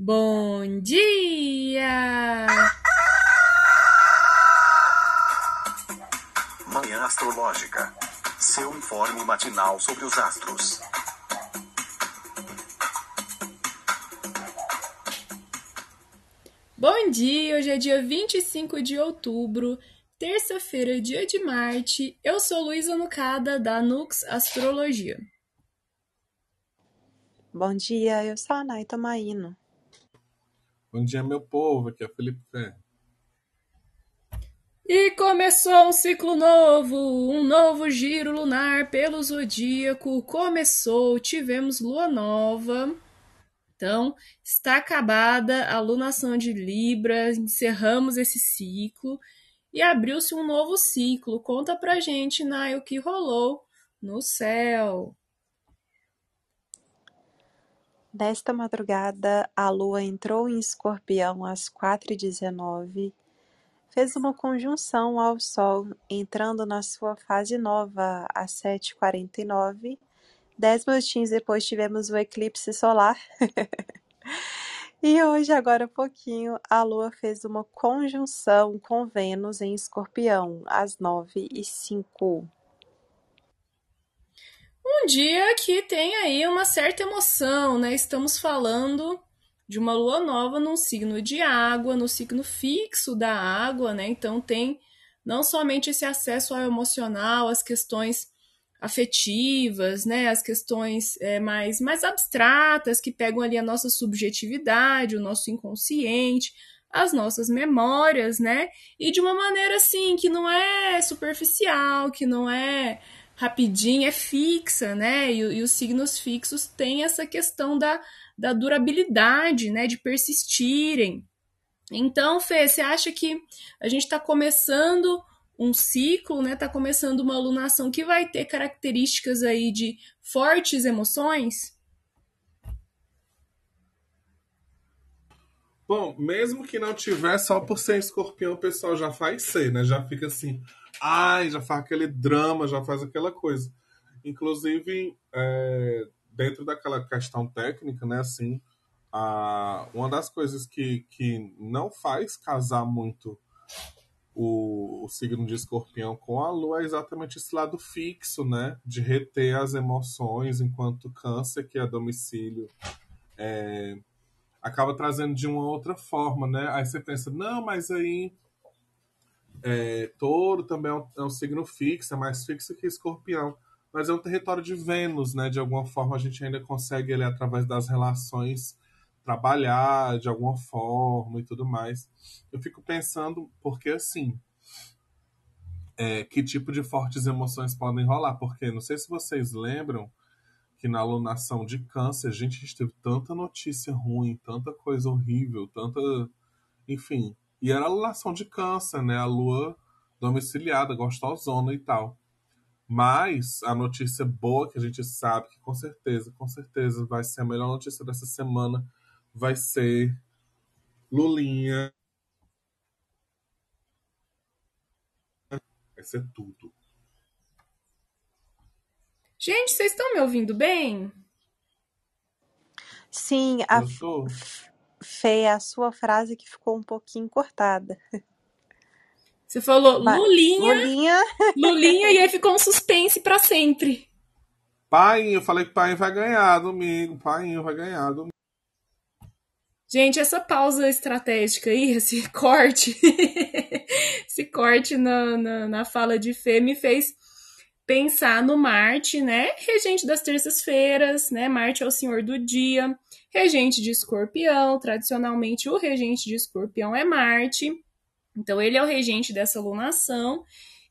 Bom dia! Manhã Astrológica. Seu informe matinal sobre os astros. Bom dia! Hoje é dia 25 de outubro, terça-feira, dia de Marte. Eu sou Luísa Nucada, da Nux Astrologia. Bom dia, eu sou a Nay Tomaino. Bom dia, meu povo. Aqui é o Felipe Fé. E começou um ciclo novo, um novo giro lunar pelo zodíaco. Começou, tivemos lua nova. Então, está acabada a lunação de Libra, encerramos esse ciclo e abriu-se um novo ciclo. Conta pra gente, Nay, o que rolou no céu. Nesta madrugada, a lua entrou em escorpião às 4h19, fez uma conjunção ao sol, entrando na sua fase nova às 7h49. Dez minutinhos depois tivemos o eclipse solar. e hoje, agora pouquinho, a lua fez uma conjunção com Vênus em escorpião às 9h05. Um dia que tem aí uma certa emoção, né? Estamos falando de uma lua nova num signo de água, no signo fixo da água, né? Então tem não somente esse acesso ao emocional, as questões afetivas, né? As questões é, mais, mais abstratas que pegam ali a nossa subjetividade, o nosso inconsciente, as nossas memórias, né? E de uma maneira assim que não é superficial, que não é rapidinha, é fixa, né? E, e, os signos fixos têm essa questão da, da durabilidade, né? De persistirem. Então, Fê, você acha que a gente está começando um ciclo, né? Está começando uma alunação que vai ter características aí de fortes emoções? Bom, mesmo que não tiver, só por ser escorpião, o pessoal já faz ser, né? Já fica assim, ai, já faz aquele drama, já faz aquela coisa. Inclusive, é, dentro daquela questão técnica, né, assim, a, uma das coisas que, que não faz casar muito o, o signo de escorpião com a lua é exatamente esse lado fixo, né, de reter as emoções, enquanto câncer, que é domicílio, é, acaba trazendo de uma outra forma, né, aí você pensa, não, mas aí é, touro também é um, é um, signo fixo, é mais fixo que escorpião. Mas é um território de Vênus, né? De alguma forma a gente ainda consegue, ele, através das relações, trabalhar de alguma forma e tudo mais. Eu fico pensando, porque assim, é, que tipo de fortes emoções podem rolar? Porque não sei se vocês lembram que na alunação de câncer, gente, a gente teve tanta notícia ruim, tanta coisa horrível, tanta. Enfim, e era a lunação de câncer, né? A lua domiciliada, gostosona e tal. Mas a notícia boa que a gente sabe que com certeza, com certeza vai ser a melhor notícia dessa semana vai ser Lulinha. Vai ser tudo. Gente, vocês estão me ouvindo bem? Sim, a, Fê, a sua frase que ficou um pouquinho cortada. Você falou Vai. Lulinha, Lulinha. Lulinha, e aí ficou um suspense pra sempre. Pai, eu falei que pai vai ganhar domingo. Pai, vai ganhar domingo. Gente, essa pausa estratégica aí, esse corte, esse corte na, na, na fala de Fê me fez pensar no Marte, né? Regente das terças-feiras, né? Marte é o senhor do dia, regente de escorpião. Tradicionalmente, o regente de escorpião é Marte. Então, ele é o regente dessa lunação.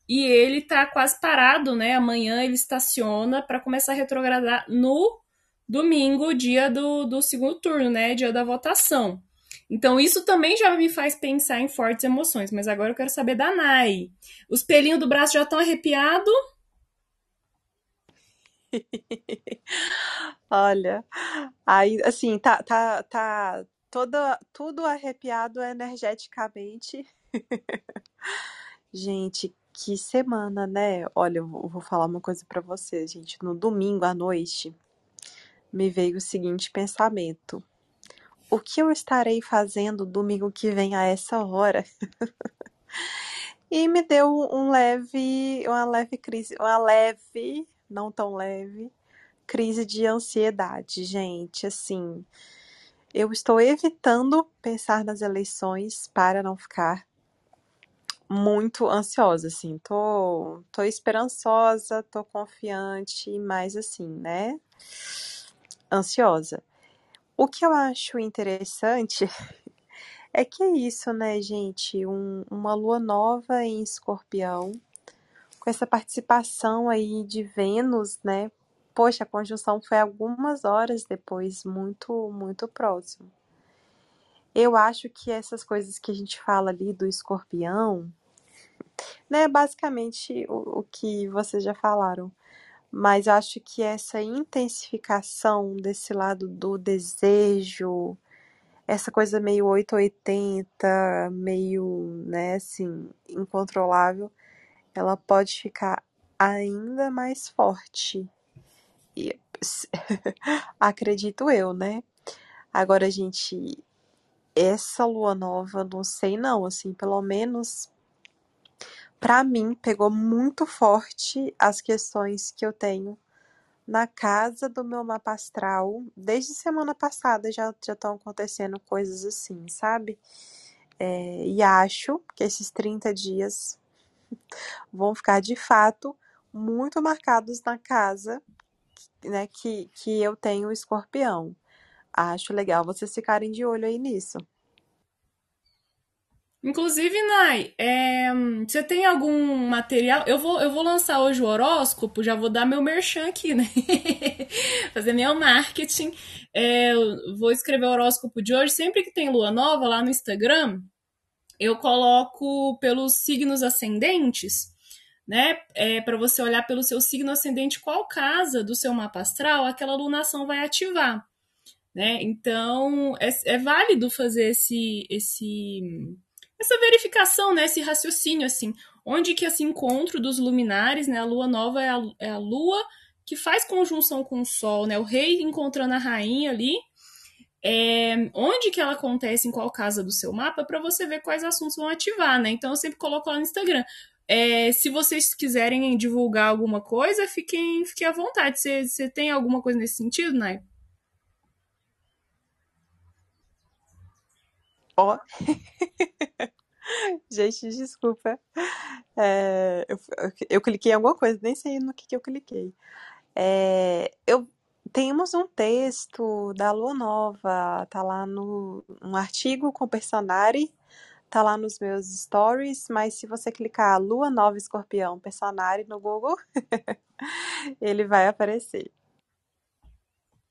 E ele tá quase parado, né? Amanhã ele estaciona para começar a retrogradar no domingo, dia do, do segundo turno, né? Dia da votação. Então, isso também já me faz pensar em fortes emoções. Mas agora eu quero saber da Nai. Os pelinhos do braço já estão arrepiados? Olha, aí assim, tá, tá, tá toda, tudo arrepiado energeticamente. Gente, que semana, né? Olha, eu vou falar uma coisa para vocês, gente. No domingo à noite, me veio o seguinte pensamento: o que eu estarei fazendo domingo que vem a essa hora? e me deu um leve, uma leve crise, uma leve, não tão leve, crise de ansiedade, gente. Assim, eu estou evitando pensar nas eleições para não ficar muito ansiosa, assim. Tô, tô esperançosa, tô confiante, mas assim, né? Ansiosa. O que eu acho interessante é que é isso, né, gente? Um, uma lua nova em escorpião, com essa participação aí de Vênus, né? Poxa, a conjunção foi algumas horas depois, muito, muito próximo. Eu acho que essas coisas que a gente fala ali do escorpião, né, basicamente o, o que vocês já falaram. Mas acho que essa intensificação desse lado do desejo, essa coisa meio 880, meio, né, assim, incontrolável, ela pode ficar ainda mais forte. E, acredito eu, né? Agora, gente, essa lua nova, não sei não, assim, pelo menos para mim pegou muito forte as questões que eu tenho na casa do meu mapa astral. Desde semana passada já já estão acontecendo coisas assim, sabe? É, e acho que esses 30 dias vão ficar de fato muito marcados na casa né, que, que eu tenho escorpião. Acho legal vocês ficarem de olho aí nisso. Inclusive, Nai, é, você tem algum material? Eu vou, eu vou lançar hoje o horóscopo, já vou dar meu merchan aqui, né? Fazer meu marketing. É, vou escrever o horóscopo de hoje. Sempre que tem lua nova lá no Instagram, eu coloco pelos signos ascendentes, né? É, para você olhar pelo seu signo ascendente, qual casa do seu mapa astral aquela lunação vai ativar. Né? Então, é, é válido fazer esse, esse essa verificação, né, esse raciocínio, assim, onde que esse encontro dos luminares, né, a lua nova é a, é a lua que faz conjunção com o sol, né, o rei encontrando a rainha ali, é, onde que ela acontece, em qual casa do seu mapa, para você ver quais assuntos vão ativar, né, então eu sempre coloco lá no Instagram. É, se vocês quiserem divulgar alguma coisa, fiquem, fiquem à vontade. Você tem alguma coisa nesse sentido, Nai? Ó. Gente, desculpa. É, eu, eu cliquei em alguma coisa, nem sei no que, que eu cliquei. É, eu temos um texto da Lua Nova, tá lá no um artigo com personagem, tá lá nos meus stories, mas se você clicar Lua Nova Escorpião personagem no Google, ele vai aparecer.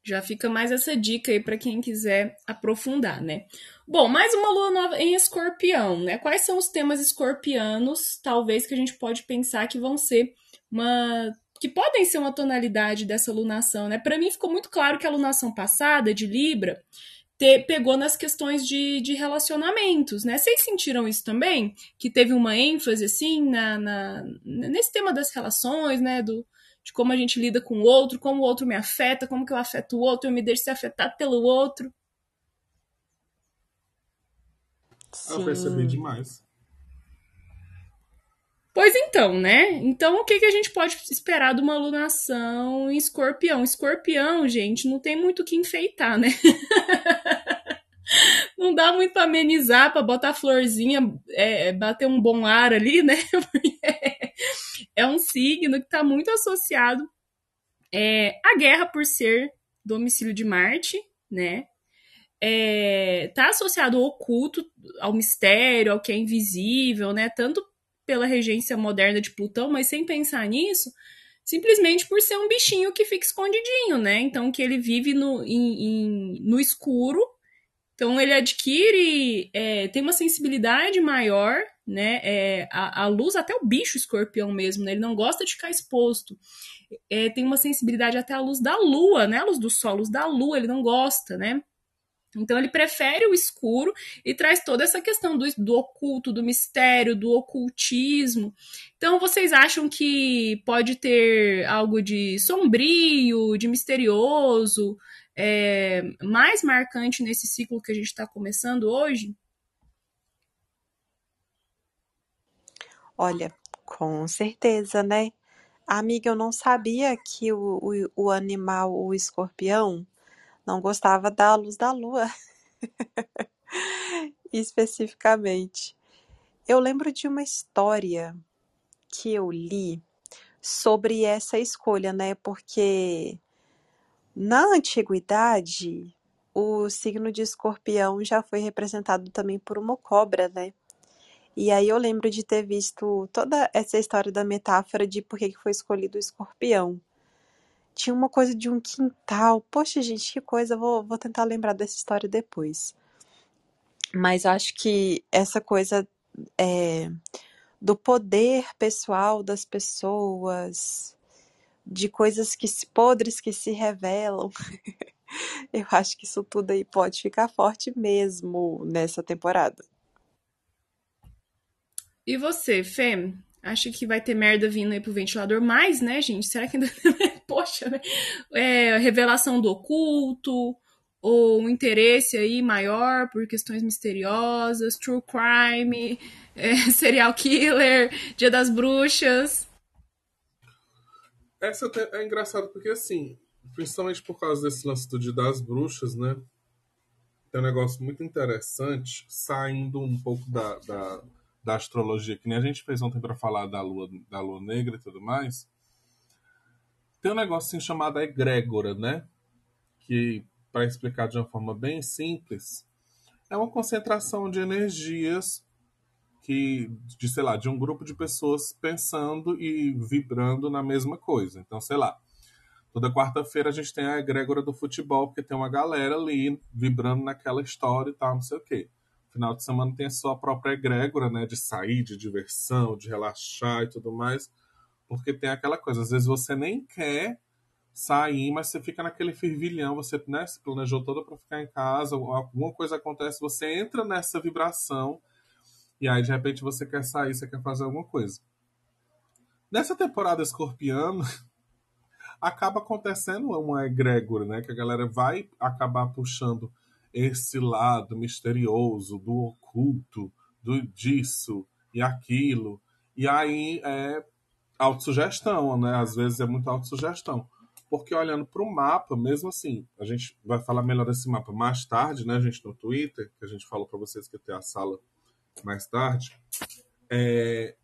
Já fica mais essa dica aí para quem quiser aprofundar, né? Bom, mais uma lua nova em escorpião, né? Quais são os temas escorpianos, talvez, que a gente pode pensar que vão ser uma. Que podem ser uma tonalidade dessa lunação, né? Para mim ficou muito claro que a lunação passada, de Libra, te, pegou nas questões de, de relacionamentos, né? Vocês sentiram isso também? Que teve uma ênfase, assim, na, na, nesse tema das relações, né? Do, de como a gente lida com o outro, como o outro me afeta, como que eu afeto o outro, eu me deixo ser afetado pelo outro. Sim. Eu percebi demais. Pois então, né? Então, o que, que a gente pode esperar de uma alunação em escorpião? Escorpião, gente, não tem muito o que enfeitar, né? não dá muito pra amenizar, pra botar florzinha, é, bater um bom ar ali, né? É um signo que está muito associado é, à guerra por ser domicílio de Marte, né? É, tá associado ao oculto, ao mistério, ao que é invisível, né? Tanto pela regência moderna de Plutão, mas sem pensar nisso, simplesmente por ser um bichinho que fica escondidinho, né? Então que ele vive no, em, em, no escuro, então ele adquire, é, tem uma sensibilidade maior né? É, a, a, luz, até o bicho escorpião mesmo, né? Ele não gosta de ficar exposto. É, tem uma sensibilidade até a luz da lua, né? A luz do sol, a luz da lua, ele não gosta, né? Então ele prefere o escuro e traz toda essa questão do, do oculto, do mistério, do ocultismo. Então vocês acham que pode ter algo de sombrio, de misterioso, é, mais marcante nesse ciclo que a gente está começando hoje? Olha, com certeza, né? Amiga, eu não sabia que o, o, o animal, o escorpião, não gostava da luz da lua. Especificamente. Eu lembro de uma história que eu li sobre essa escolha, né? Porque na antiguidade, o signo de escorpião já foi representado também por uma cobra, né? E aí eu lembro de ter visto toda essa história da metáfora de por que foi escolhido o escorpião. Tinha uma coisa de um quintal. Poxa, gente, que coisa. Vou, vou tentar lembrar dessa história depois. Mas acho que essa coisa é, do poder pessoal das pessoas, de coisas que se, podres que se revelam. Eu acho que isso tudo aí pode ficar forte mesmo nessa temporada. E você, Fê? Acha que vai ter merda vindo aí pro ventilador mais, né, gente? Será que ainda. Poxa, né? É, revelação do oculto, ou um interesse aí maior por questões misteriosas, true crime, é, serial killer, dia das bruxas. Essa é engraçado porque, assim, principalmente por causa desse lance do dia das bruxas, né? Tem um negócio muito interessante, saindo um pouco da, da da astrologia, que nem a gente fez ontem para falar da lua, da lua negra e tudo mais, tem um assim chamado egrégora, né? Que, para explicar de uma forma bem simples, é uma concentração de energias que, de, sei lá, de um grupo de pessoas pensando e vibrando na mesma coisa. Então, sei lá, toda quarta-feira a gente tem a egrégora do futebol, porque tem uma galera ali vibrando naquela história e tal, não sei o quê final de semana tem a sua própria egrégora, né? De sair, de diversão, de relaxar e tudo mais. Porque tem aquela coisa, às vezes você nem quer sair, mas você fica naquele fervilhão, você né, se planejou toda para ficar em casa, alguma coisa acontece, você entra nessa vibração e aí de repente você quer sair, você quer fazer alguma coisa. Nessa temporada escorpiana, acaba acontecendo uma egrégora, né? Que a galera vai acabar puxando esse lado misterioso do oculto, do disso e aquilo. E aí é autossugestão, né? Às vezes é muito autossugestão. Porque olhando para o mapa, mesmo assim, a gente vai falar melhor desse mapa mais tarde, né, gente, no Twitter, que a gente falou para vocês que ter a sala mais tarde. É,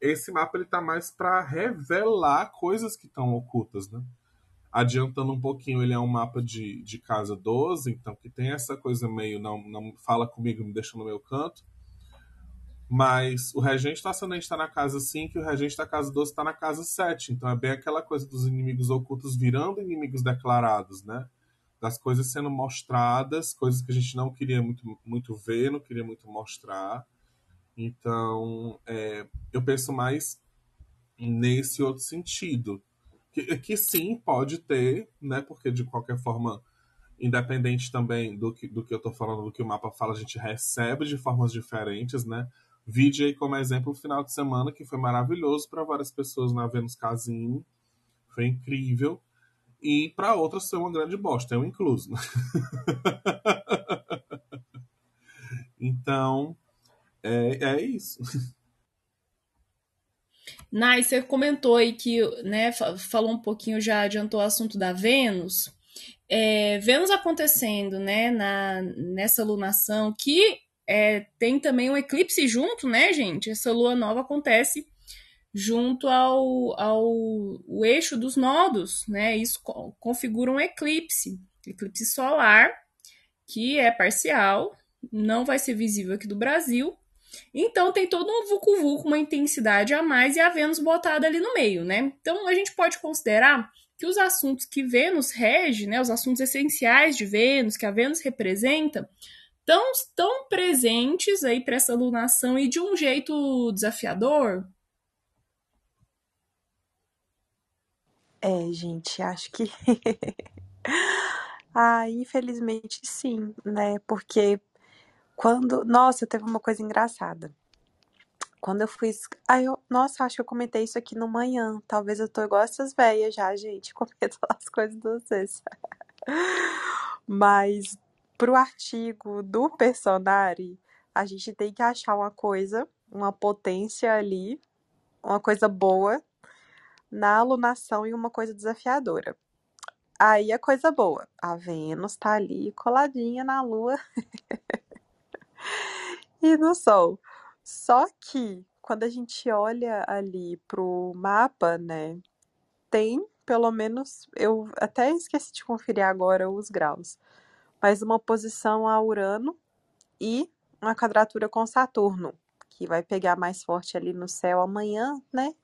esse mapa ele tá mais para revelar coisas que estão ocultas, né? Adiantando um pouquinho, ele é um mapa de, de casa 12, então que tem essa coisa meio não, não fala comigo, me deixa no meu canto. Mas o regente do ascendente está na casa 5 e o regente da casa 12 está na casa 7. Então é bem aquela coisa dos inimigos ocultos virando inimigos declarados, né? Das coisas sendo mostradas, coisas que a gente não queria muito, muito ver, não queria muito mostrar. Então, é, eu penso mais nesse outro sentido que, que sim, pode ter, né? Porque de qualquer forma, independente também do que, do que eu estou falando, do que o mapa fala, a gente recebe de formas diferentes, né? Vide aí como exemplo o final de semana, que foi maravilhoso para várias pessoas na Vênus Casino. Foi incrível. E para outras foi uma grande bosta, eu incluso. então, é, é isso. Nai, você comentou aí que, né, falou um pouquinho, já adiantou o assunto da Vênus. É, Vênus acontecendo, né, na, nessa lunação, que é, tem também um eclipse junto, né, gente? Essa lua nova acontece junto ao, ao eixo dos nodos, né? Isso configura um eclipse, eclipse solar, que é parcial, não vai ser visível aqui do Brasil, então tem todo um vucu-vucu, uma intensidade a mais e a Vênus botada ali no meio, né? Então a gente pode considerar que os assuntos que Vênus rege, né, os assuntos essenciais de Vênus, que a Vênus representa, estão tão presentes aí para essa lunação e de um jeito desafiador? É, gente, acho que. ah, infelizmente sim, né? Porque quando. Nossa, teve uma coisa engraçada. Quando eu fui. Ai, eu... Nossa, acho que eu comentei isso aqui no manhã. Talvez eu tô igual essas velhas já, gente. Comento as coisas de vocês. Mas pro artigo do personagem, a gente tem que achar uma coisa, uma potência ali, uma coisa boa na alunação e uma coisa desafiadora. Aí a coisa boa, a Vênus tá ali coladinha na Lua e no Sol. Só que quando a gente olha ali pro mapa, né, tem pelo menos, eu até esqueci de conferir agora os graus, mas uma posição a Urano e uma quadratura com Saturno, que vai pegar mais forte ali no céu amanhã, né?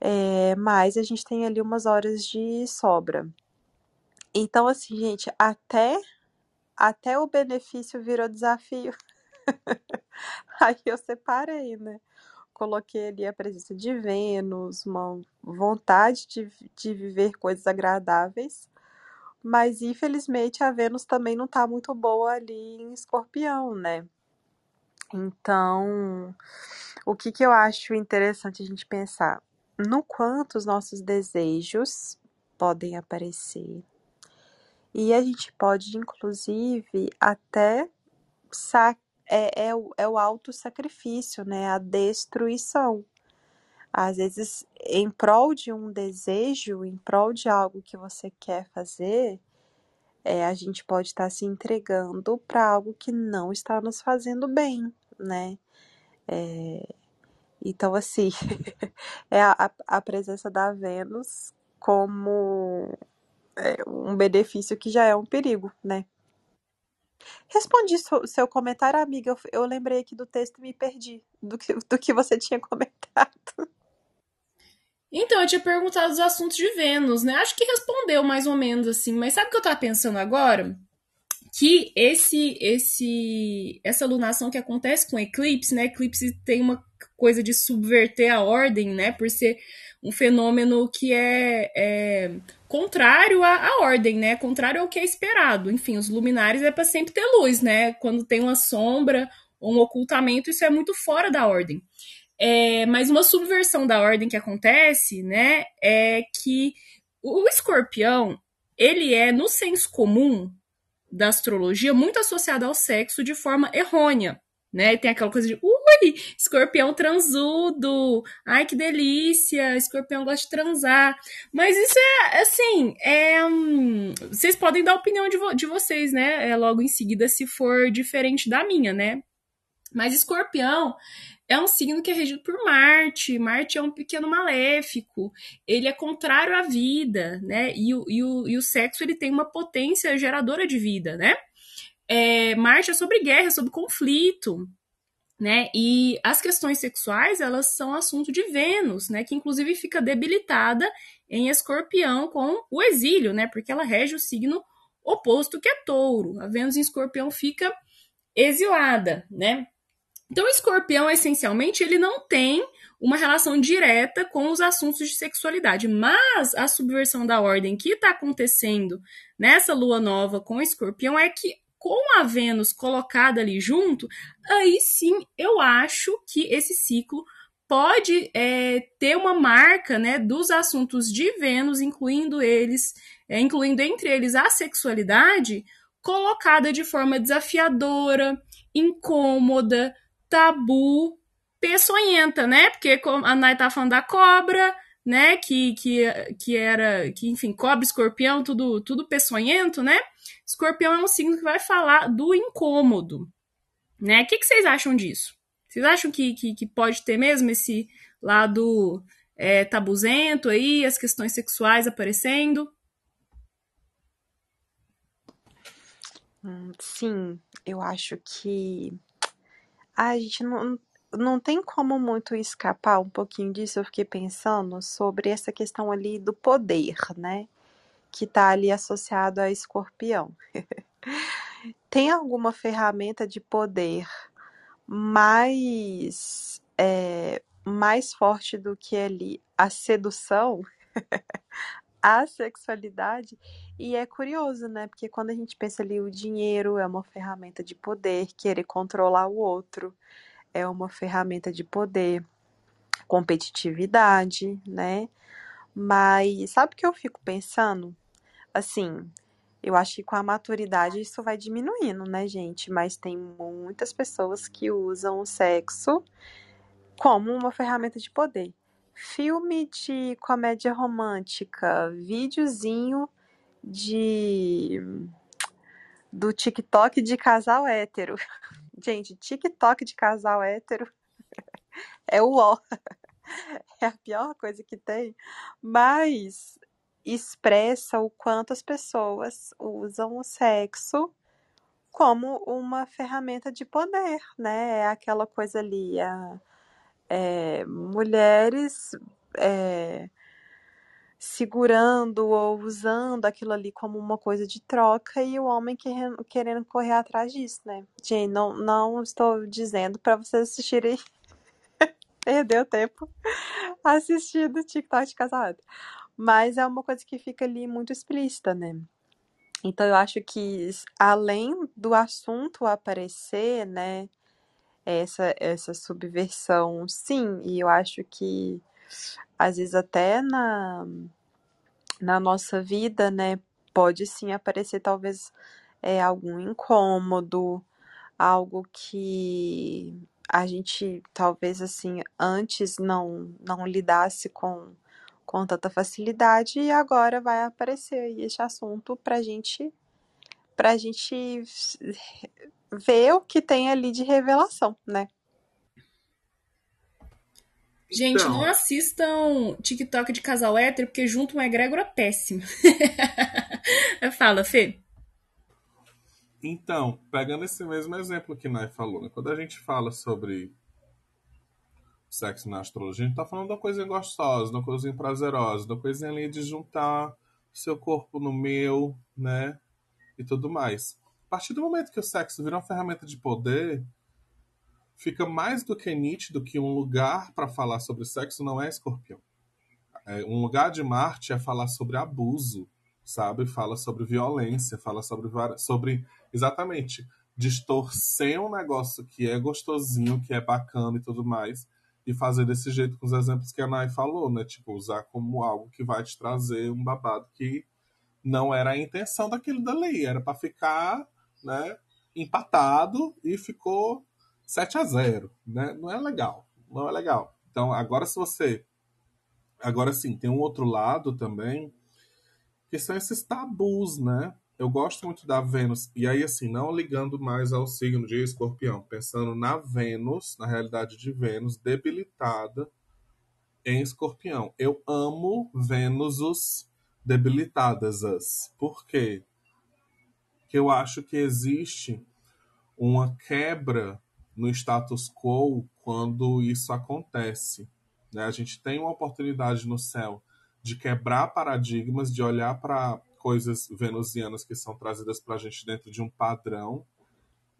É, mas a gente tem ali umas horas de sobra. Então, assim, gente, até, até o benefício virou desafio. Aí eu separei, né? Coloquei ali a presença de Vênus, uma vontade de, de viver coisas agradáveis, mas infelizmente a Vênus também não tá muito boa ali em Escorpião, né? Então, o que que eu acho interessante a gente pensar? No quanto os nossos desejos podem aparecer. E a gente pode, inclusive, até sa é, é, o, é o auto-sacrifício, né? A destruição. Às vezes, em prol de um desejo, em prol de algo que você quer fazer, é, a gente pode estar se entregando para algo que não está nos fazendo bem, né? É, então, assim, é a, a presença da Vênus como é, um benefício que já é um perigo, né? Respondi seu comentário, amiga. Eu, eu lembrei aqui do texto e me perdi do que, do que você tinha comentado. Então, eu tinha perguntado os assuntos de Vênus, né? Acho que respondeu mais ou menos assim, mas sabe o que eu tava pensando agora? Que esse, esse, essa lunação que acontece com eclipse, né? Eclipse tem uma coisa de subverter a ordem, né? Por ser um fenômeno que é, é contrário à, à, ordem, né? Contrário ao que é esperado. Enfim, os luminares é para sempre ter luz, né? Quando tem uma sombra um ocultamento, isso é muito fora da ordem. É, mas uma subversão da ordem que acontece, né, é que o escorpião, ele é, no senso comum da astrologia, muito associado ao sexo de forma errônea né? Tem aquela coisa de, ui, escorpião transudo, ai que delícia, escorpião gosta de transar. Mas isso é, assim, é, hum, vocês podem dar a opinião de, vo de vocês, né? É, logo em seguida, se for diferente da minha, né? Mas escorpião é um signo que é regido por Marte. Marte é um pequeno maléfico. Ele é contrário à vida, né? E o, e o, e o sexo ele tem uma potência geradora de vida, né? é, Marte é sobre guerra, sobre conflito, né? E as questões sexuais, elas são assunto de Vênus, né? Que inclusive fica debilitada em Escorpião com o exílio, né? Porque ela rege o signo oposto que é Touro. A Vênus em Escorpião fica exilada, né? Então, Escorpião, essencialmente, ele não tem uma relação direta com os assuntos de sexualidade, mas a subversão da ordem que está acontecendo nessa lua nova com Escorpião é que com a Vênus colocada ali junto, aí sim eu acho que esse ciclo pode é, ter uma marca né, dos assuntos de Vênus, incluindo eles, é, incluindo entre eles a sexualidade, colocada de forma desafiadora, incômoda, tabu, peçonhenta, né? Porque a Nai tá falando da cobra, né? Que, que, que era, que enfim, cobra, escorpião, tudo, tudo peçonhento, né? Escorpião é um signo que vai falar do incômodo, né? O que, que vocês acham disso? Vocês acham que, que, que pode ter mesmo esse lado é, tabuzento aí, as questões sexuais aparecendo? Hum, sim, eu acho que a gente não, não tem como muito escapar um pouquinho disso. Eu fiquei pensando sobre essa questão ali do poder, né? Que está ali associado a escorpião. tem alguma ferramenta de poder mais, é, mais forte do que ali a sedução? a sexualidade. E é curioso, né? Porque quando a gente pensa ali, o dinheiro é uma ferramenta de poder, querer controlar o outro é uma ferramenta de poder, competitividade, né? Mas sabe o que eu fico pensando? Assim, Eu acho que com a maturidade isso vai diminuindo, né, gente? Mas tem muitas pessoas que usam o sexo como uma ferramenta de poder. Filme de comédia romântica, videozinho de do TikTok de casal hétero. Gente, TikTok de casal hétero é o ó. É a pior coisa que tem. Mas expressa o quanto as pessoas usam o sexo como uma ferramenta de poder, né? É aquela coisa ali, a, é, mulheres é, segurando ou usando aquilo ali como uma coisa de troca e o homem querendo, querendo correr atrás disso, né? Gente, não, não estou dizendo para vocês assistirem perder o tempo assistindo TikTok de casado. Mas é uma coisa que fica ali muito explícita, né? Então eu acho que além do assunto aparecer, né, essa essa subversão, sim, e eu acho que às vezes até na na nossa vida, né, pode sim aparecer talvez é, algum incômodo, algo que a gente talvez assim antes não não lidasse com com tanta facilidade e agora vai aparecer aí esse assunto pra gente pra gente ver o que tem ali de revelação, né? Gente, então... não assistam TikTok de casal hétero, porque junto uma egrégora péssima. Fala, Fê. Então, pegando esse mesmo exemplo que Nai falou, né? quando a gente fala sobre sexo na astrologia, a gente tá falando de uma coisinha gostosa, de uma coisinha prazerosa, de uma coisinha ali de juntar seu corpo no meu, né? E tudo mais. A partir do momento que o sexo vira uma ferramenta de poder, fica mais do que nítido que um lugar para falar sobre sexo não é escorpião. É, um lugar de Marte é falar sobre abuso, sabe? Fala sobre violência, fala sobre, sobre exatamente distorcer um negócio que é gostosinho, que é bacana e tudo mais, e fazer desse jeito com os exemplos que a Nai falou, né? Tipo, usar como algo que vai te trazer um babado que não era a intenção daquilo dali, era para ficar, né, empatado e ficou 7 a 0, né? Não é legal, não é legal. Então, agora se você agora sim, tem um outro lado também, que são esses tabus, né? Eu gosto muito da Vênus, e aí assim, não ligando mais ao signo de escorpião, pensando na Vênus, na realidade de Vênus, debilitada em escorpião. Eu amo Vênuses debilitadas. Por quê? Porque eu acho que existe uma quebra no status quo quando isso acontece. Né? A gente tem uma oportunidade no céu de quebrar paradigmas, de olhar para coisas venusianas que são trazidas para a gente dentro de um padrão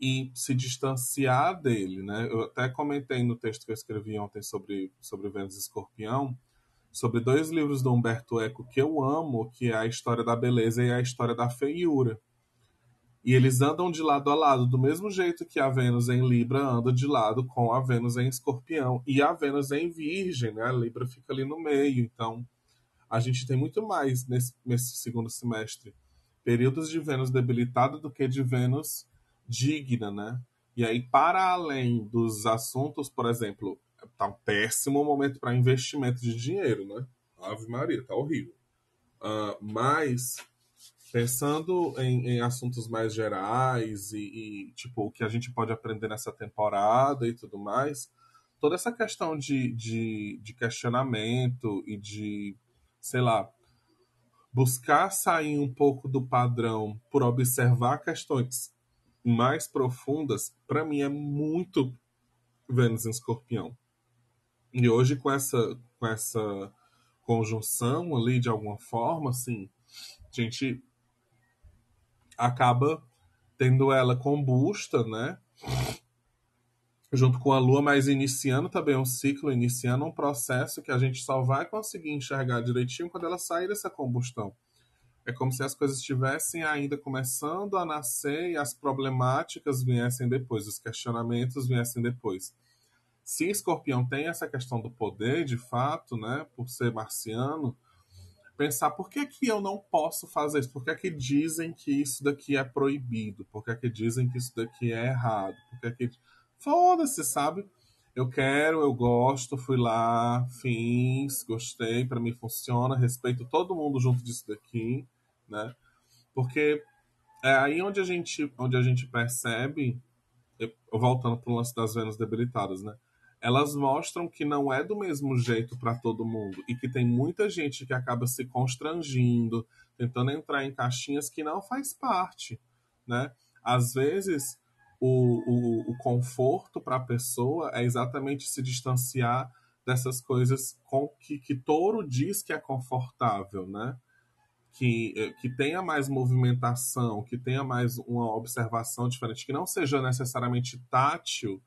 e se distanciar dele, né? Eu até comentei no texto que eu escrevi ontem sobre, sobre Vênus e Escorpião, sobre dois livros do Humberto Eco que eu amo, que é a História da Beleza e a História da Feiura. E eles andam de lado a lado, do mesmo jeito que a Vênus em Libra anda de lado com a Vênus em Escorpião. E a Vênus em Virgem, né? A Libra fica ali no meio. Então, a gente tem muito mais nesse, nesse segundo semestre períodos de Vênus debilitada do que de Vênus digna, né? E aí, para além dos assuntos, por exemplo, tá um péssimo momento para investimento de dinheiro, né? Ave Maria, tá horrível. Uh, mas pensando em, em, assuntos mais gerais e, e, tipo o que a gente pode aprender nessa temporada e tudo mais, toda essa questão de, de, de questionamento e de, sei lá, buscar sair um pouco do padrão por observar questões mais profundas, para mim é muito Vênus em Escorpião. E hoje com essa com essa conjunção ali de alguma forma, assim, a gente acaba tendo ela combusta, né? Junto com a Lua, mas iniciando também um ciclo, iniciando um processo que a gente só vai conseguir enxergar direitinho quando ela sair dessa combustão. É como se as coisas estivessem ainda começando a nascer e as problemáticas viessem depois, os questionamentos viessem depois. Se Escorpião tem essa questão do poder, de fato, né, por ser marciano, pensar por que, que eu não posso fazer isso? Por que, que dizem que isso daqui é proibido? Por que, que dizem que isso daqui é errado? Por que que... Foda-se, sabe? Eu quero, eu gosto, fui lá, fiz, gostei, para mim funciona, respeito todo mundo junto disso daqui, né? Porque é aí onde a gente, onde a gente percebe, voltando para o lance das venas debilitadas, né? elas mostram que não é do mesmo jeito para todo mundo e que tem muita gente que acaba se constrangindo, tentando entrar em caixinhas que não faz parte, né? Às vezes o, o, o conforto para a pessoa é exatamente se distanciar dessas coisas com que, que touro diz que é confortável, né? Que, eh, que tenha mais movimentação, que tenha mais uma observação diferente, que não seja necessariamente tátil,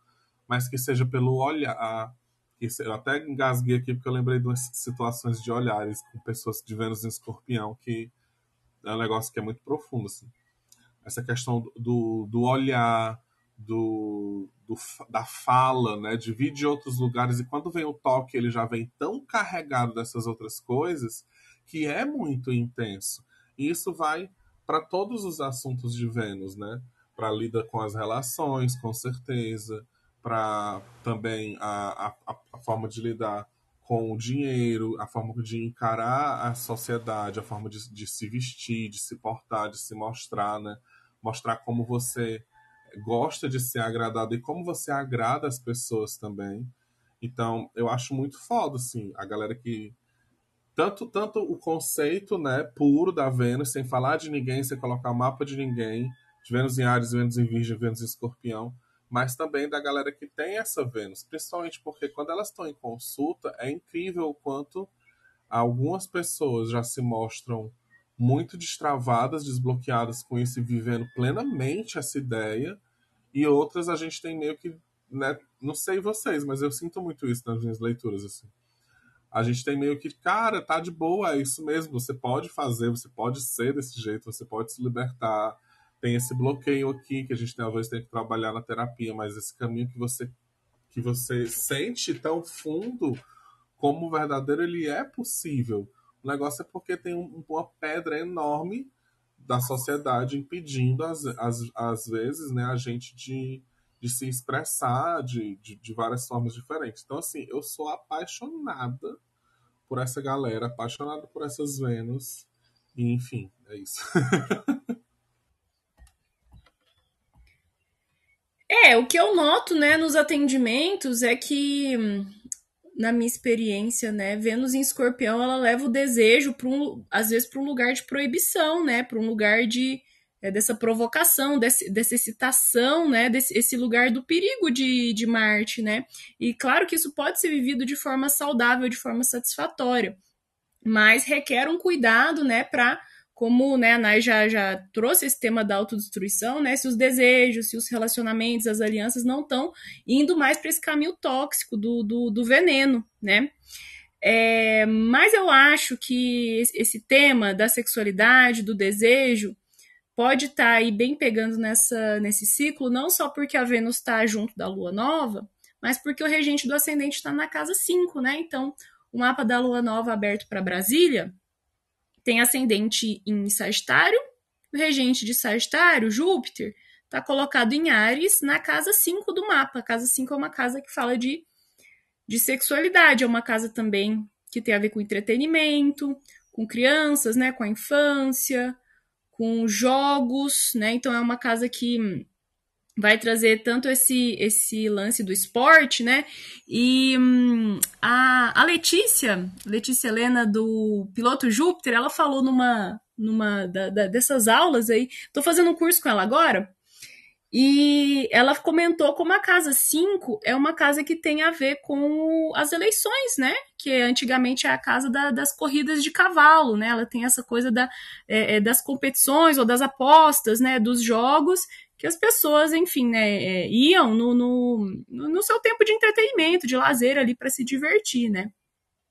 mas que seja pelo olhar. Eu até engasguei aqui porque eu lembrei de umas situações de olhares com pessoas de Vênus em escorpião, que é um negócio que é muito profundo. Assim. Essa questão do, do olhar, do, do, da fala, né? de vir de outros lugares, e quando vem o toque, ele já vem tão carregado dessas outras coisas que é muito intenso. E isso vai para todos os assuntos de Vênus, né? Para lidar com as relações, com certeza para também a, a, a forma de lidar com o dinheiro, a forma de encarar a sociedade, a forma de, de, se vestir, de se portar, de se mostrar, né? Mostrar como você gosta de ser agradado e como você agrada as pessoas também. Então, eu acho muito foda, assim, a galera que. Tanto, tanto o conceito né, puro da Vênus, sem falar de ninguém, sem colocar mapa de ninguém, de Vênus em Ares, Vênus em Virgem, Vênus em Escorpião, mas também da galera que tem essa Vênus, principalmente porque quando elas estão em consulta, é incrível o quanto algumas pessoas já se mostram muito destravadas, desbloqueadas com isso e vivendo plenamente essa ideia, e outras a gente tem meio que, né, não sei vocês, mas eu sinto muito isso nas minhas leituras assim. A gente tem meio que, cara, tá de boa, é isso mesmo, você pode fazer, você pode ser desse jeito, você pode se libertar, tem esse bloqueio aqui que a gente talvez tenha que trabalhar na terapia, mas esse caminho que você que você sente tão fundo como verdadeiro ele é possível. O negócio é porque tem um, uma pedra enorme da sociedade impedindo às, às, às vezes né, a gente de, de se expressar de, de, de várias formas diferentes. Então, assim, eu sou apaixonada por essa galera, apaixonada por essas Vênus. E, enfim, é isso. É, o que eu noto, né, nos atendimentos é que, na minha experiência, né, Vênus em Escorpião, ela leva o desejo para um, às vezes para um lugar de proibição, né, para um lugar de é, dessa provocação, desse, dessa excitação, né, desse esse lugar do perigo de, de Marte, né. E claro que isso pode ser vivido de forma saudável, de forma satisfatória, mas requer um cuidado, né, para como né, a Nai já, já trouxe esse tema da autodestruição, né, se os desejos, se os relacionamentos, as alianças não estão indo mais para esse caminho tóxico do, do, do veneno, né? É, mas eu acho que esse tema da sexualidade, do desejo, pode estar tá aí bem pegando nessa, nesse ciclo, não só porque a Vênus está junto da Lua Nova, mas porque o regente do ascendente está na casa 5, né? Então, o mapa da Lua Nova aberto para Brasília tem ascendente em Sagitário, o regente de Sagitário, Júpiter, está colocado em Ares na casa 5 do mapa. A casa 5 é uma casa que fala de, de sexualidade, é uma casa também que tem a ver com entretenimento, com crianças, né, com a infância, com jogos, né? Então é uma casa que vai trazer tanto esse esse lance do esporte, né? E hum, a, a Letícia, Letícia Helena do Piloto Júpiter, ela falou numa numa da, da, dessas aulas aí, tô fazendo um curso com ela agora, e ela comentou como a casa 5 é uma casa que tem a ver com as eleições, né? Que antigamente é a casa da, das corridas de cavalo, né? Ela tem essa coisa da, é, é das competições ou das apostas, né? Dos jogos, que as pessoas, enfim, né, é, iam no, no, no, seu tempo de entretenimento, de lazer ali para se divertir, né?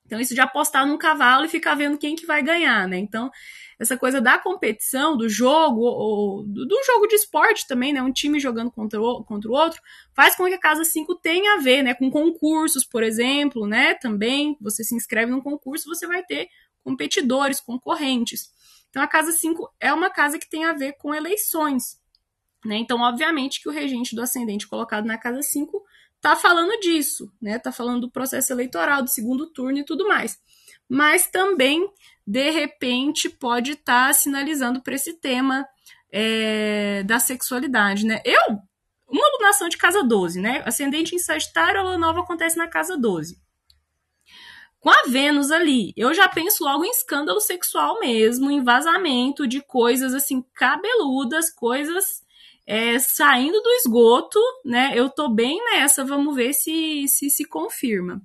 Então, isso de apostar num cavalo e ficar vendo quem que vai ganhar, né? Então, essa coisa da competição, do jogo, ou do, do jogo de esporte também, né? Um time jogando contra o, contra o outro, faz com que a Casa 5 tenha a ver, né? Com concursos, por exemplo, né? Também, você se inscreve num concurso, você vai ter competidores, concorrentes. Então, a casa 5 é uma casa que tem a ver com eleições. Né? Então, obviamente, que o regente do ascendente colocado na casa 5 está falando disso, né? Está falando do processo eleitoral, do segundo turno e tudo mais. Mas também, de repente, pode estar tá sinalizando para esse tema é, da sexualidade, né? Eu, uma alunação de casa 12, né? Ascendente em Sagitário, a lua nova acontece na casa 12 com a Vênus ali, eu já penso logo em escândalo sexual mesmo, em vazamento de coisas assim cabeludas, coisas é, saindo do esgoto, né? Eu tô bem nessa, vamos ver se se, se confirma.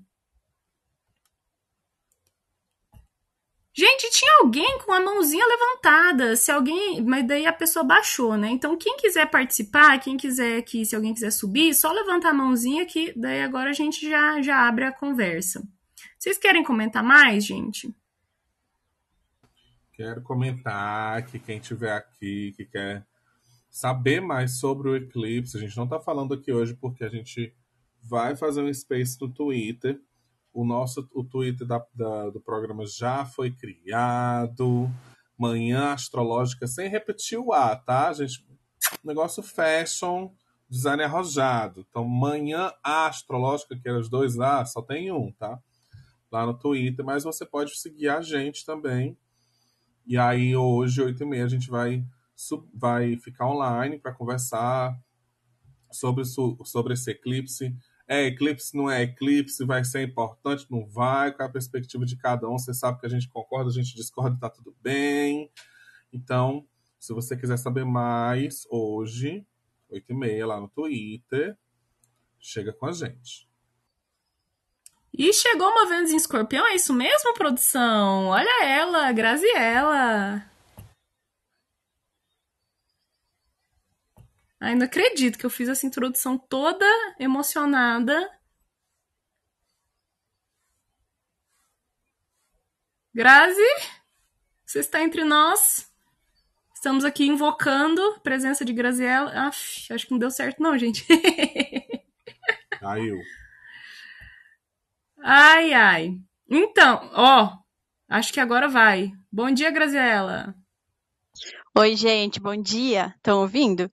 Gente, tinha alguém com a mãozinha levantada. Se alguém. Mas daí a pessoa baixou, né? Então, quem quiser participar, quem quiser que, se alguém quiser subir, só levantar a mãozinha que daí agora a gente já, já abre a conversa. Vocês querem comentar mais, gente? Quero comentar que quem estiver aqui, que quer saber mais sobre o eclipse, a gente não está falando aqui hoje porque a gente vai fazer um space no Twitter. O nosso o Twitter da, da, do programa já foi criado. Manhã astrológica, sem repetir o A, tá, gente? Negócio fashion, design arrojado. Então, manhã astrológica, que era os dois A, só tem um, tá? lá no Twitter, mas você pode seguir a gente também. E aí hoje, 8 e meia, a gente vai, vai ficar online para conversar sobre, sobre esse eclipse. É eclipse, não é eclipse, vai ser importante, não vai, qual é a perspectiva de cada um. Você sabe que a gente concorda, a gente discorda, tá tudo bem. Então, se você quiser saber mais, hoje, 8 e meia, lá no Twitter, chega com a gente. E chegou uma Vênus em escorpião, é isso mesmo, produção? Olha ela, Graziella. Ai, não acredito que eu fiz essa introdução toda emocionada. Grazi, você está entre nós? Estamos aqui invocando a presença de Graziella. Aff, acho que não deu certo não, gente. Caiu. Ai, ai. Então, ó, acho que agora vai. Bom dia, Graziela. Oi, gente, bom dia. Estão ouvindo?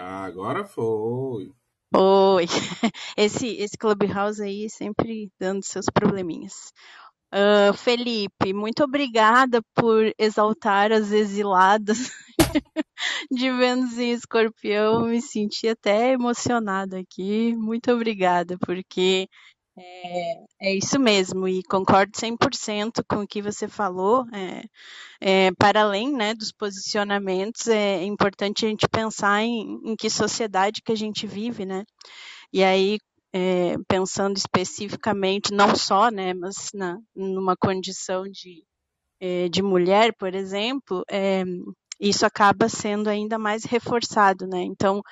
Agora foi. Oi. Esse, esse Clubhouse aí sempre dando seus probleminhas. Uh, Felipe, muito obrigada por exaltar as exiladas de Vênus em Escorpião. Me senti até emocionada aqui. Muito obrigada, porque é, é, isso mesmo, e concordo 100% com o que você falou. É, é, para além né, dos posicionamentos, é importante a gente pensar em, em que sociedade que a gente vive, né? E aí, é, pensando especificamente, não só, né, mas na, numa condição de, é, de mulher, por exemplo, é, isso acaba sendo ainda mais reforçado, né? Então,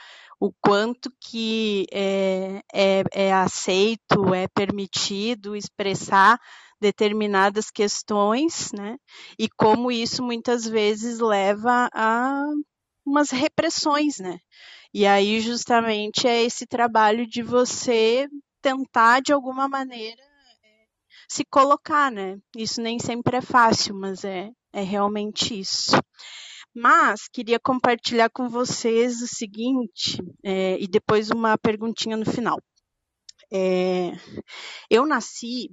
o quanto que é, é, é aceito, é permitido expressar determinadas questões, né? E como isso muitas vezes leva a umas repressões, né? E aí justamente é esse trabalho de você tentar de alguma maneira é, se colocar, né? Isso nem sempre é fácil, mas é, é realmente isso. Mas queria compartilhar com vocês o seguinte, é, e depois uma perguntinha no final. É, eu nasci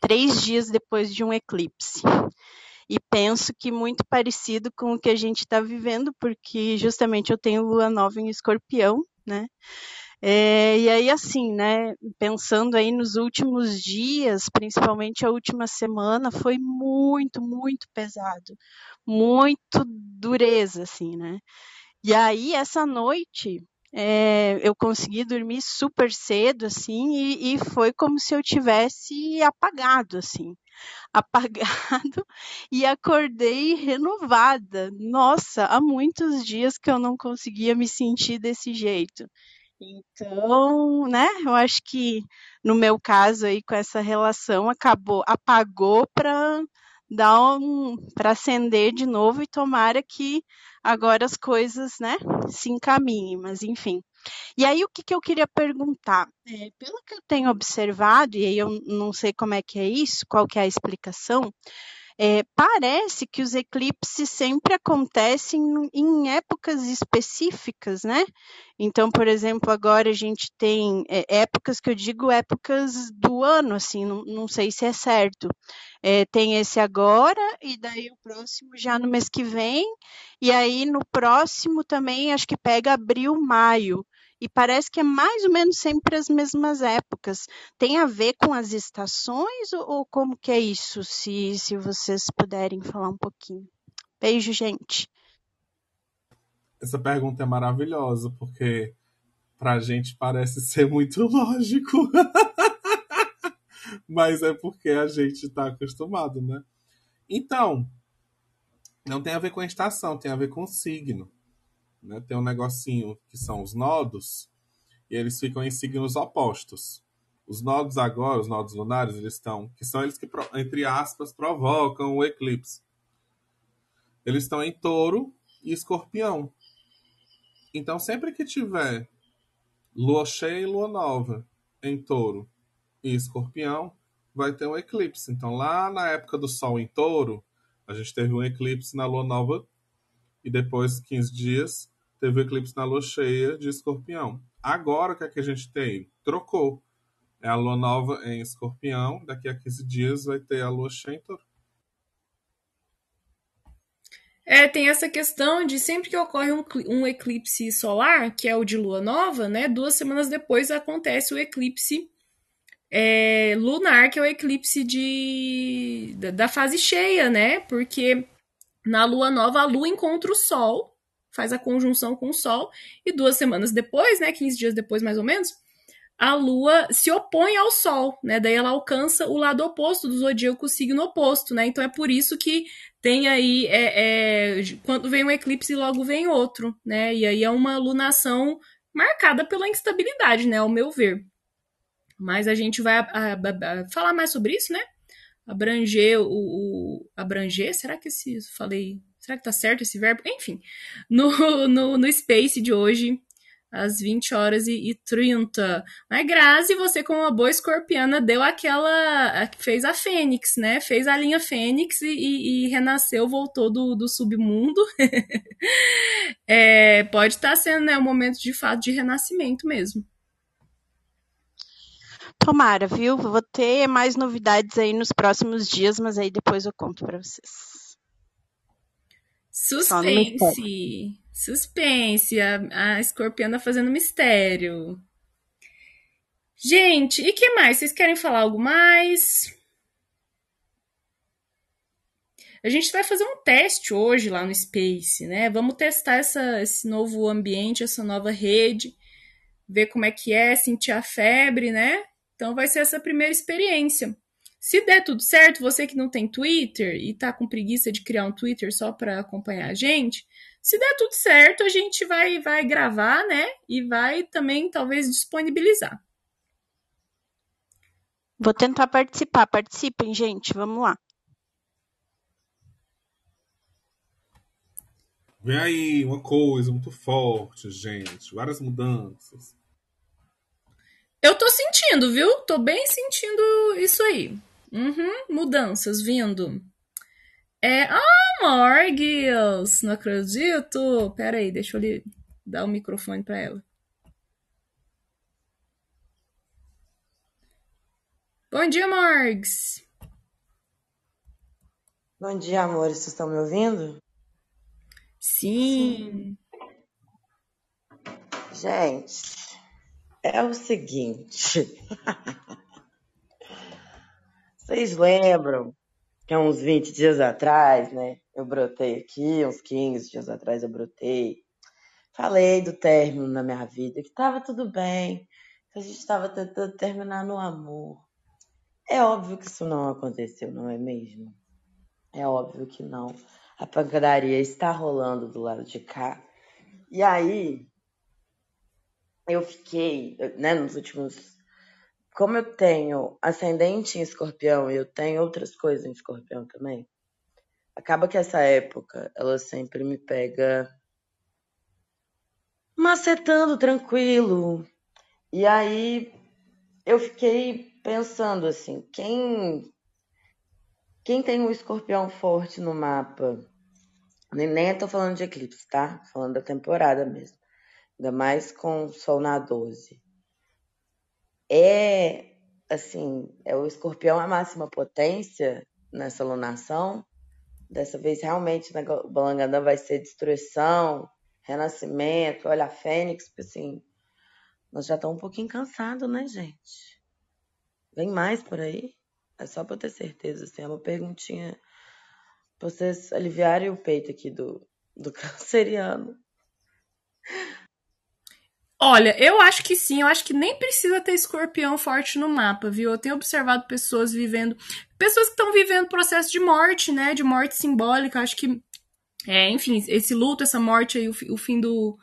três dias depois de um eclipse. E penso que muito parecido com o que a gente está vivendo, porque justamente eu tenho lua nova em escorpião, né? É, e aí, assim, né, pensando aí nos últimos dias, principalmente a última semana, foi muito, muito pesado, muito dureza, assim, né? E aí, essa noite, é, eu consegui dormir super cedo, assim, e, e, foi como se eu tivesse apagado, assim, apagado, e acordei renovada. Nossa, há muitos dias que eu não conseguia me sentir desse jeito. Então, né, eu acho que no meu caso aí com essa relação acabou, apagou para dar um, para acender de novo e tomara que agora as coisas, né, se encaminhem, mas enfim. E aí o que, que eu queria perguntar, é, pelo que eu tenho observado, e aí eu não sei como é que é isso, qual que é a explicação, é, parece que os eclipses sempre acontecem em épocas específicas, né? Então, por exemplo, agora a gente tem é, épocas que eu digo épocas do ano, assim, não, não sei se é certo. É, tem esse agora, e daí o próximo já no mês que vem, e aí no próximo também acho que pega abril, maio e parece que é mais ou menos sempre as mesmas épocas. Tem a ver com as estações ou, ou como que é isso? Se, se vocês puderem falar um pouquinho. Beijo, gente. Essa pergunta é maravilhosa, porque pra gente parece ser muito lógico. Mas é porque a gente está acostumado, né? Então, não tem a ver com a estação, tem a ver com o signo. Né? Tem um negocinho que são os nodos, e eles ficam em signos opostos. Os nodos agora, os nodos lunares, eles estão, que são eles que, entre aspas, provocam o eclipse. Eles estão em touro e escorpião. Então, sempre que tiver lua cheia e lua nova em touro e escorpião, vai ter um eclipse. Então, lá na época do sol em touro, a gente teve um eclipse na lua nova e depois, 15 dias, teve o eclipse na lua cheia de escorpião. Agora, o que, é que a gente tem? Trocou. É a lua nova em escorpião, daqui a 15 dias vai ter a lua cheia em touro. É, tem essa questão de sempre que ocorre um, um, eclipse solar, que é o de lua nova, né? Duas semanas depois acontece o eclipse é, lunar, que é o eclipse de, da, da fase cheia, né? Porque na lua nova a lua encontra o sol faz a conjunção com o Sol, e duas semanas depois, né, 15 dias depois mais ou menos, a Lua se opõe ao Sol, né? Daí ela alcança o lado oposto do zodíaco, o signo oposto, né? Então é por isso que tem aí é, é, quando vem um eclipse logo vem outro, né? E aí é uma lunação marcada pela instabilidade, né? Ao meu ver. Mas a gente vai a, a, a, falar mais sobre isso, né? Abranger o, o abranger, será que se falei Será que tá certo esse verbo? Enfim, no, no, no Space de hoje, às 20 horas e, e 30. Mas Grazi, você como uma boa escorpiana, deu aquela. fez a Fênix, né? Fez a linha Fênix e, e, e renasceu, voltou do, do submundo. é, pode estar tá sendo né, um momento de fato de renascimento mesmo. Tomara, viu? Vou ter mais novidades aí nos próximos dias, mas aí depois eu conto para vocês. Suspense. Suspense. A, a escorpiana fazendo mistério. Gente, e que mais? Vocês querem falar algo mais? A gente vai fazer um teste hoje lá no Space, né? Vamos testar essa, esse novo ambiente, essa nova rede, ver como é que é, sentir a febre, né? Então vai ser essa primeira experiência. Se der tudo certo, você que não tem Twitter e tá com preguiça de criar um Twitter só para acompanhar a gente, se der tudo certo, a gente vai vai gravar, né? E vai também talvez disponibilizar. Vou tentar participar. Participem, gente. Vamos lá. Vem aí uma coisa muito forte, gente. Várias mudanças. Eu tô sentindo, viu? Tô bem sentindo isso aí. Uhum, mudanças vindo. É. Ah, Morgils! Não acredito! Pera aí, deixa eu lhe dar o microfone para ela. Bom dia, Morgs! Bom dia, amores. Vocês estão me ouvindo? Sim. Gente, é o seguinte. Vocês lembram que há uns 20 dias atrás, né? Eu brotei aqui, uns 15 dias atrás eu brotei. Falei do término na minha vida, que tava tudo bem, que a gente estava tentando terminar no amor. É óbvio que isso não aconteceu, não é mesmo? É óbvio que não. A pancadaria está rolando do lado de cá. E aí, eu fiquei, né, nos últimos como eu tenho ascendente em escorpião e eu tenho outras coisas em escorpião também, acaba que essa época ela sempre me pega macetando tranquilo. E aí eu fiquei pensando assim, quem Quem tem um escorpião forte no mapa, nem, nem tô falando de eclipse, tá? Falando da temporada mesmo. Ainda mais com Sol na 12. É, assim, é o escorpião a máxima potência nessa lunação. Dessa vez, realmente, o Balangandã vai ser destruição, renascimento. Olha, a Fênix, assim, nós já estamos um pouquinho cansados, né, gente? Vem mais por aí? É só para ter certeza, assim, é uma perguntinha pra vocês aliviarem o peito aqui do, do canceriano. Olha, eu acho que sim, eu acho que nem precisa ter escorpião forte no mapa, viu? Eu tenho observado pessoas vivendo. Pessoas que estão vivendo processo de morte, né? De morte simbólica. Acho que. É, enfim, esse luto, essa morte aí, o, o fim do,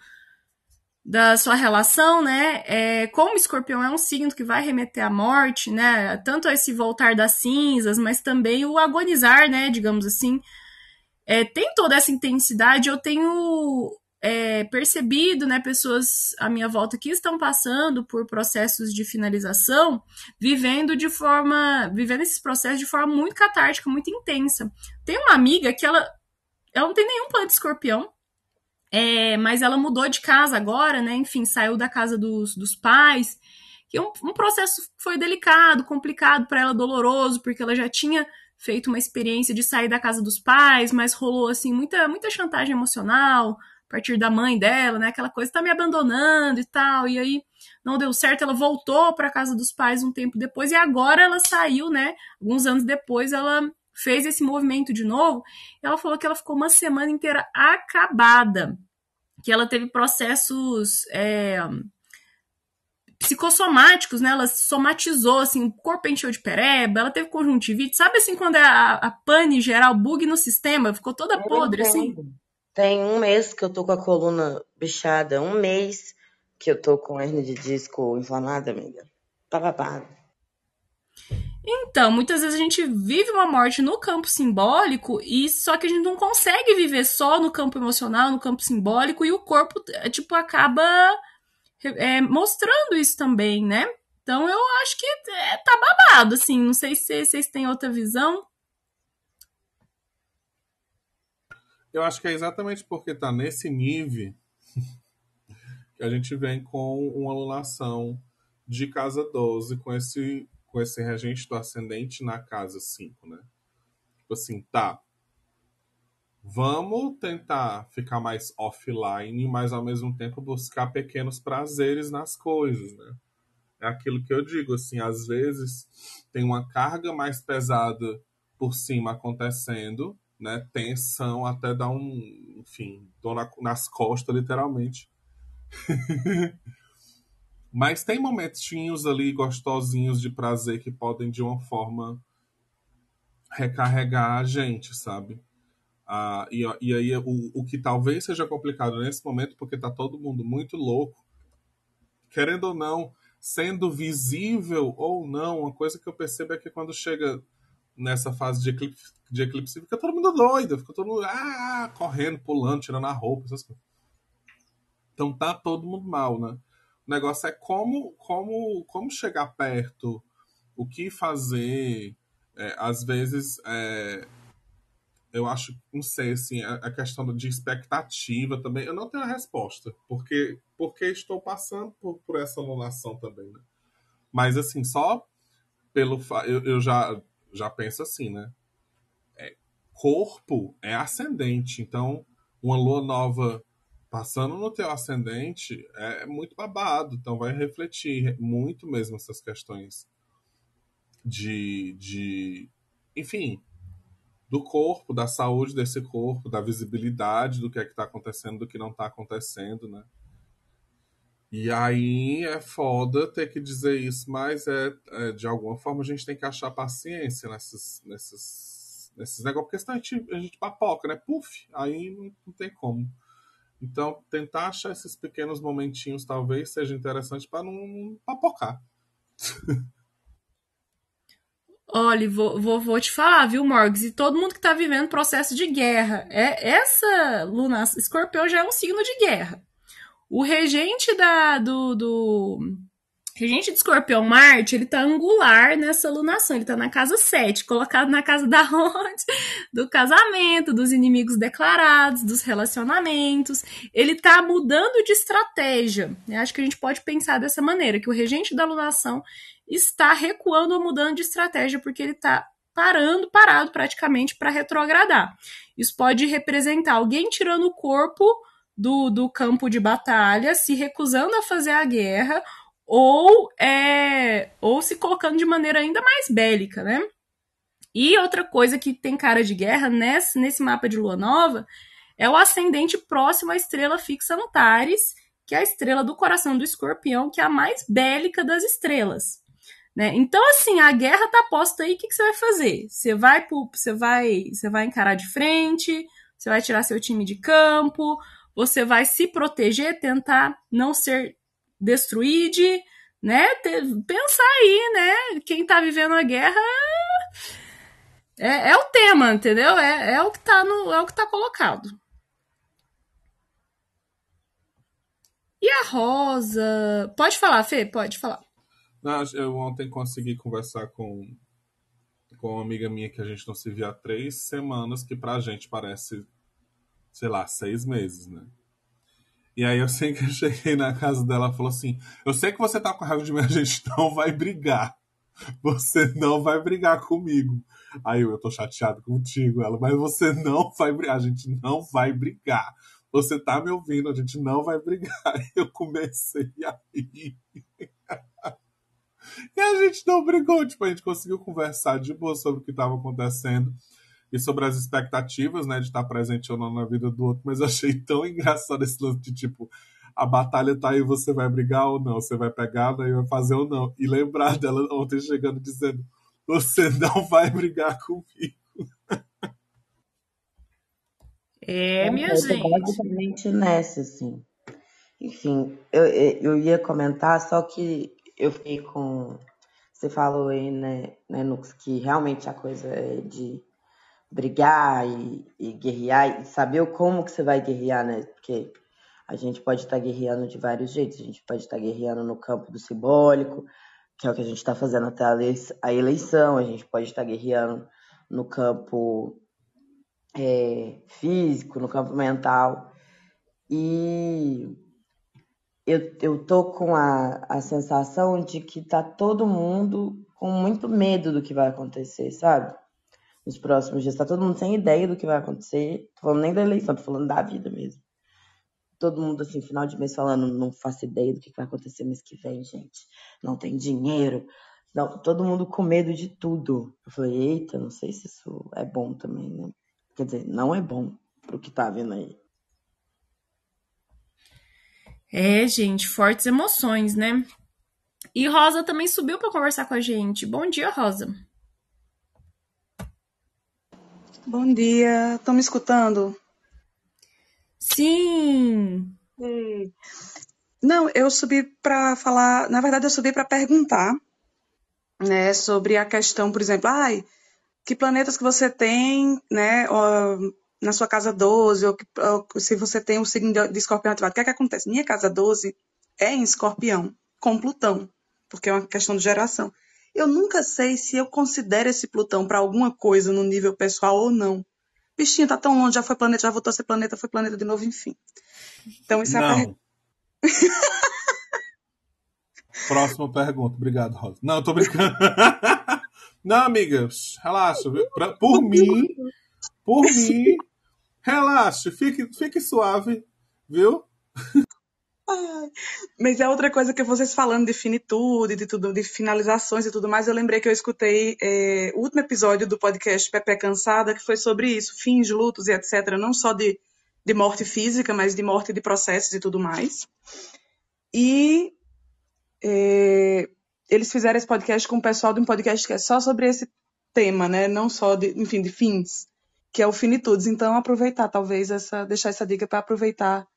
da sua relação, né? É, como escorpião é um signo que vai remeter à morte, né? Tanto esse voltar das cinzas, mas também o agonizar, né? Digamos assim. É, tem toda essa intensidade. Eu tenho é, percebido, né, pessoas à minha volta que estão passando por processos de finalização, vivendo de forma, vivendo esses processos de forma muito catártica, muito intensa. Tem uma amiga que ela, ela não tem nenhum plano de escorpião, é, mas ela mudou de casa agora, né, enfim, saiu da casa dos, dos pais, que um, um processo foi delicado, complicado para ela, doloroso, porque ela já tinha feito uma experiência de sair da casa dos pais, mas rolou assim muita muita chantagem emocional, partir da mãe dela, né? Aquela coisa, tá me abandonando e tal. E aí não deu certo, ela voltou para casa dos pais um tempo depois e agora ela saiu, né? Alguns anos depois ela fez esse movimento de novo. ela falou que ela ficou uma semana inteira acabada, que ela teve processos é, psicossomáticos, né? Ela somatizou, assim, o corpo encheu de pereba, ela teve conjuntivite. Sabe assim, quando é a, a pane geral, bug no sistema, ficou toda podre, assim? Tem um mês que eu tô com a coluna bichada, um mês que eu tô com hernia de disco inflamada, amiga. Babado. Então, muitas vezes a gente vive uma morte no campo simbólico e só que a gente não consegue viver só no campo emocional, no campo simbólico e o corpo, é, tipo, acaba é, mostrando isso também, né? Então eu acho que é, tá babado, assim. Não sei se vocês têm outra visão. Eu acho que é exatamente porque está nesse nível que a gente vem com uma alunação de casa 12 com esse, com esse regente do ascendente na casa 5, né? Tipo assim, tá. Vamos tentar ficar mais offline, mas ao mesmo tempo buscar pequenos prazeres nas coisas, né? É aquilo que eu digo, assim, às vezes tem uma carga mais pesada por cima acontecendo, né, tensão até dar um, enfim, dor na, nas costas, literalmente. Mas tem momentinhos ali gostosinhos de prazer que podem, de uma forma, recarregar a gente, sabe? Ah, e, e aí, o, o que talvez seja complicado nesse momento, porque tá todo mundo muito louco, querendo ou não, sendo visível ou não, uma coisa que eu percebo é que quando chega nessa fase de eclipse, de eclipse fica todo mundo doido, fica todo mundo ah, correndo, pulando, tirando a roupa, essas coisas. Então tá todo mundo mal, né? O negócio é como, como, como chegar perto, o que fazer. É, às vezes, é, eu acho, não sei, assim, a, a, questão de expectativa também, eu não tenho a resposta, porque, porque estou passando por, por essa alunação também, né? Mas, assim, só pelo. Eu, eu já já pensa assim, né? É, corpo é ascendente, então uma lua nova passando no teu ascendente é muito babado, então vai refletir muito mesmo essas questões de, de enfim, do corpo, da saúde desse corpo, da visibilidade do que é que está acontecendo, do que não está acontecendo, né? E aí é foda ter que dizer isso, mas é, é, de alguma forma a gente tem que achar paciência nesses, nesses, nesses negócios, porque senão a gente, a gente papoca, né? Puf, aí não, não tem como. Então, tentar achar esses pequenos momentinhos talvez seja interessante para não papocar. Olha, vou, vou, vou te falar, viu, Morgs? E todo mundo que tá vivendo processo de guerra. É, essa Luna Escorpião já é um signo de guerra. O regente da, do, do, Regente de Escorpião Marte, ele tá angular nessa lunação, ele tá na casa 7, colocado na casa da onde? Do casamento, dos inimigos declarados, dos relacionamentos. Ele tá mudando de estratégia. Eu acho que a gente pode pensar dessa maneira, que o regente da lunação está recuando ou mudando de estratégia, porque ele tá parando, parado praticamente para retrogradar. Isso pode representar alguém tirando o corpo do, do campo de batalha, se recusando a fazer a guerra, ou, é, ou se colocando de maneira ainda mais bélica, né? E outra coisa que tem cara de guerra nesse, nesse mapa de lua nova é o ascendente próximo à estrela fixa Antares, que é a estrela do coração do escorpião, que é a mais bélica das estrelas. Né? Então, assim, a guerra tá posta aí, o que, que você vai fazer? Você vai, você, vai, você vai encarar de frente, você vai tirar seu time de campo, você vai se proteger, tentar não ser destruído, né? Pensar aí, né? Quem tá vivendo a guerra é, é o tema, entendeu? É, é o que tá no, é o que tá colocado. E a Rosa? Pode falar, Fê? Pode falar. Não, eu ontem consegui conversar com, com uma amiga minha que a gente não se via há três semanas, que pra gente parece, sei lá, seis meses, né? E aí eu sei que eu cheguei na casa dela e falou assim: Eu sei que você tá com raiva de mim, a gente não vai brigar. Você não vai brigar comigo. Aí eu, eu tô chateado contigo, ela, mas você não vai brigar, a gente não vai brigar. Você tá me ouvindo, a gente não vai brigar. Eu comecei a rir. E a gente não brigou, tipo, a gente conseguiu conversar de boa sobre o que estava acontecendo e sobre as expectativas, né, de estar presente ou não na vida do outro, mas eu achei tão engraçado esse lance de tipo, a batalha tá aí, você vai brigar ou não, você vai pegar, daí vai fazer ou não. E lembrar dela ontem chegando dizendo, você não vai brigar comigo. É, minha eu gente. basicamente nessa, assim. Enfim, eu, eu ia comentar, só que eu fiquei com. Você falou aí, né, né Nux, que realmente a coisa é de brigar e, e guerrear e saber como que você vai guerrear, né? Porque a gente pode estar tá guerreando de vários jeitos. A gente pode estar tá guerreando no campo do simbólico, que é o que a gente está fazendo até a eleição. A gente pode estar tá guerreando no campo é, físico, no campo mental. E eu, eu tô com a, a sensação de que tá todo mundo com muito medo do que vai acontecer, sabe? Nos próximos dias. Tá todo mundo sem ideia do que vai acontecer. Tô falando nem da eleição, tô falando da vida mesmo. Todo mundo, assim, final de mês falando, não faço ideia do que vai acontecer mês que vem, gente. Não tem dinheiro. Não, todo mundo com medo de tudo. Eu falei, eita, não sei se isso é bom também, né? Quer dizer, não é bom pro que tá vindo aí. É, gente, fortes emoções, né? E Rosa também subiu para conversar com a gente. Bom dia, Rosa. Bom dia, estão me escutando? Sim. Não, eu subi para falar, na verdade eu subi para perguntar, né, sobre a questão, por exemplo, ai, que planetas que você tem, né, na sua casa 12, ou, ou se você tem o signo de escorpião ativado. O que é que acontece? Minha casa 12 é em escorpião, com Plutão, porque é uma questão de geração. Eu nunca sei se eu considero esse Plutão para alguma coisa no nível pessoal ou não. Bichinho tá tão longe, já foi planeta, já voltou a ser planeta, foi planeta de novo, enfim. Então isso não. é a pergunta. Próxima pergunta. Obrigado, Rosa. Não, eu tô brincando. Não, amigas, relaxa. Pra, por mim, por mim, relaxa. Fique, fique suave, viu? Mas é outra coisa que vocês falando de finitude, de tudo, de finalizações e tudo mais, eu lembrei que eu escutei é, o último episódio do podcast Pepe Cansada, que foi sobre isso, fins, lutos e etc. Não só de, de morte física, mas de morte de processos e tudo mais. E é, eles fizeram esse podcast com o pessoal de um podcast que é só sobre esse tema, né? Não só de, enfim, de fins, que é o finitudes. Então, aproveitar, talvez, essa, deixar essa dica para aproveitar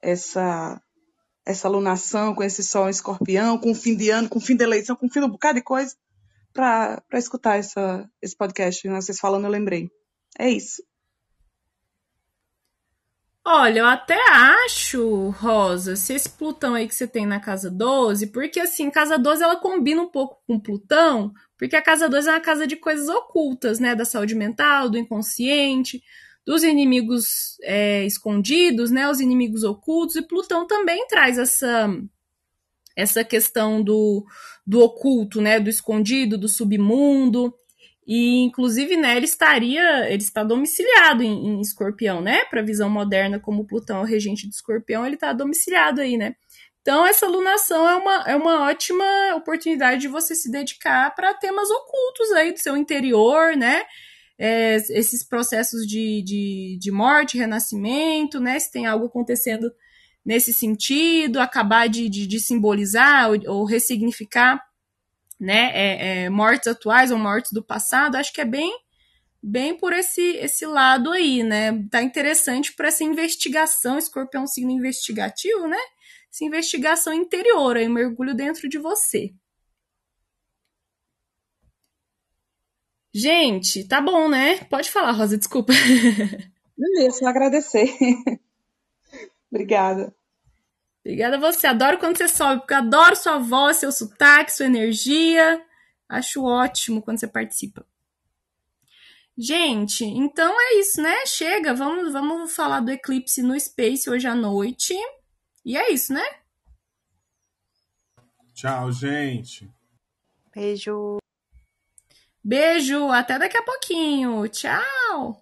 essa essa alunação com esse sol escorpião, com o fim de ano, com o fim da eleição, com o fim de um bocado de coisa, para escutar essa, esse podcast. Né? Vocês falando, eu lembrei. É isso. Olha, eu até acho, Rosa, se esse Plutão aí que você tem na casa 12, porque assim, casa 12 ela combina um pouco com Plutão, porque a casa 12 é uma casa de coisas ocultas, né? Da saúde mental, do inconsciente, dos inimigos é, escondidos, né? Os inimigos ocultos, e Plutão também traz essa, essa questão do, do oculto, né? Do escondido, do submundo. E, inclusive, né, ele estaria, ele está domiciliado em, em escorpião, né? Para a visão moderna, como Plutão é o regente de escorpião, ele está domiciliado aí, né? Então, essa lunação é uma, é uma ótima oportunidade de você se dedicar para temas ocultos aí do seu interior, né? É, esses processos de, de, de morte, renascimento, né? Se tem algo acontecendo nesse sentido, acabar de, de, de simbolizar ou, ou ressignificar né, é, é, mortes atuais ou mortes do passado, acho que é bem bem por esse esse lado aí, né? Tá interessante para essa investigação, escorpião é signo investigativo, né? Essa investigação interior, aí mergulho dentro de você. Gente, tá bom, né? Pode falar, Rosa, desculpa. Beleza, só agradecer. Obrigada. Obrigada a você. Adoro quando você sobe, porque eu adoro sua voz, seu sotaque, sua energia. Acho ótimo quando você participa. Gente, então é isso, né? Chega, vamos, vamos falar do eclipse no Space hoje à noite. E é isso, né? Tchau, gente. Beijo. Beijo, até daqui a pouquinho. Tchau.